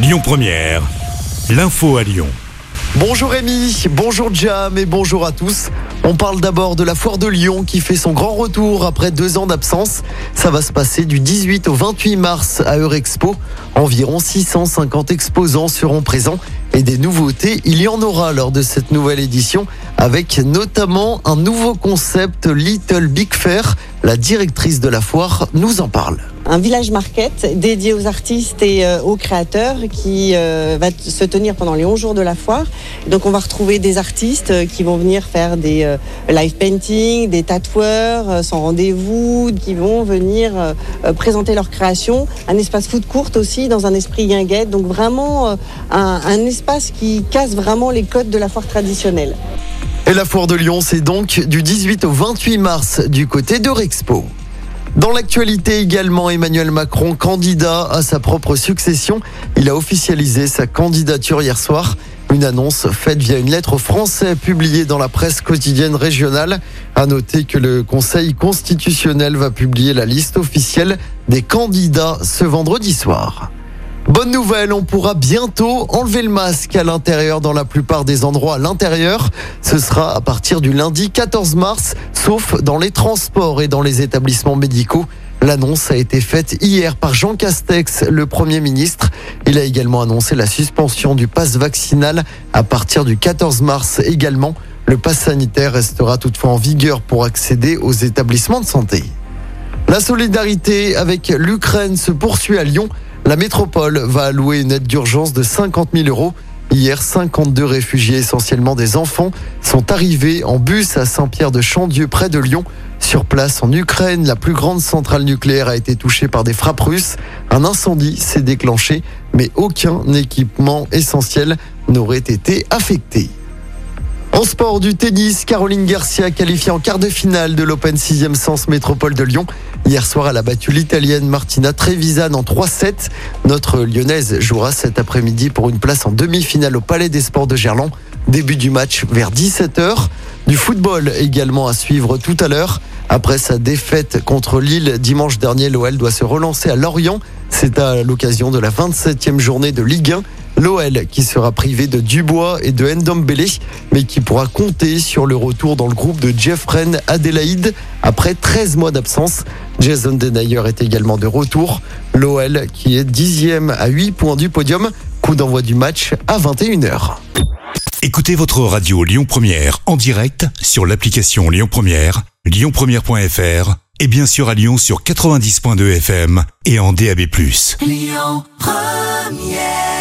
Lyon Première, l'info à Lyon. Bonjour Rémi, bonjour Jam et bonjour à tous. On parle d'abord de la foire de Lyon qui fait son grand retour après deux ans d'absence. Ça va se passer du 18 au 28 mars à Eurexpo. Environ 650 exposants seront présents et des nouveautés, il y en aura lors de cette nouvelle édition avec notamment un nouveau concept Little Big Fair. La directrice de la foire nous en parle un village market dédié aux artistes et euh, aux créateurs qui euh, va se tenir pendant les 11 jours de la foire. Donc on va retrouver des artistes euh, qui vont venir faire des live painting, des tatoueurs sans rendez-vous, qui vont venir présenter leur création. Un espace food court aussi dans un esprit guinguette. Donc vraiment un, un espace qui casse vraiment les codes de la foire traditionnelle. Et la foire de Lyon, c'est donc du 18 au 28 mars du côté de Rexpo. Dans l'actualité également, Emmanuel Macron, candidat à sa propre succession, il a officialisé sa candidature hier soir. Une annonce faite via une lettre français publiée dans la presse quotidienne régionale. À noter que le Conseil constitutionnel va publier la liste officielle des candidats ce vendredi soir. Bonne nouvelle, on pourra bientôt enlever le masque à l'intérieur dans la plupart des endroits à l'intérieur. Ce sera à partir du lundi 14 mars, sauf dans les transports et dans les établissements médicaux. L'annonce a été faite hier par Jean Castex, le Premier ministre. Il a également annoncé la suspension du pass vaccinal à partir du 14 mars également. Le pass sanitaire restera toutefois en vigueur pour accéder aux établissements de santé. La solidarité avec l'Ukraine se poursuit à Lyon. La métropole va allouer une aide d'urgence de 50 000 euros. Hier, 52 réfugiés, essentiellement des enfants, sont arrivés en bus à Saint-Pierre-de-Chandieu, près de Lyon. Sur place, en Ukraine, la plus grande centrale nucléaire a été touchée par des frappes russes. Un incendie s'est déclenché, mais aucun équipement essentiel n'aurait été affecté. En sport du tennis, Caroline Garcia qualifiée en quart de finale de l'Open 6e Sens Métropole de Lyon. Hier soir, elle a battu l'Italienne Martina Trevisan en 3-7. Notre Lyonnaise jouera cet après-midi pour une place en demi-finale au Palais des Sports de Gerland. Début du match vers 17h. Du football également à suivre tout à l'heure. Après sa défaite contre Lille dimanche dernier, l'OL doit se relancer à Lorient. C'est à l'occasion de la 27e journée de Ligue 1. L'OL qui sera privé de Dubois et de Ndombele, mais qui pourra compter sur le retour dans le groupe de Jeffren Adelaide après 13 mois d'absence. Jason Denayer est également de retour. L'OL qui est dixième à 8 points du podium. Coup d'envoi du match à 21h. Écoutez votre radio Lyon Première en direct sur l'application Lyon Première, lyonpremière.fr et bien sûr à Lyon sur 90.2 FM et en DAB+. Lyon Première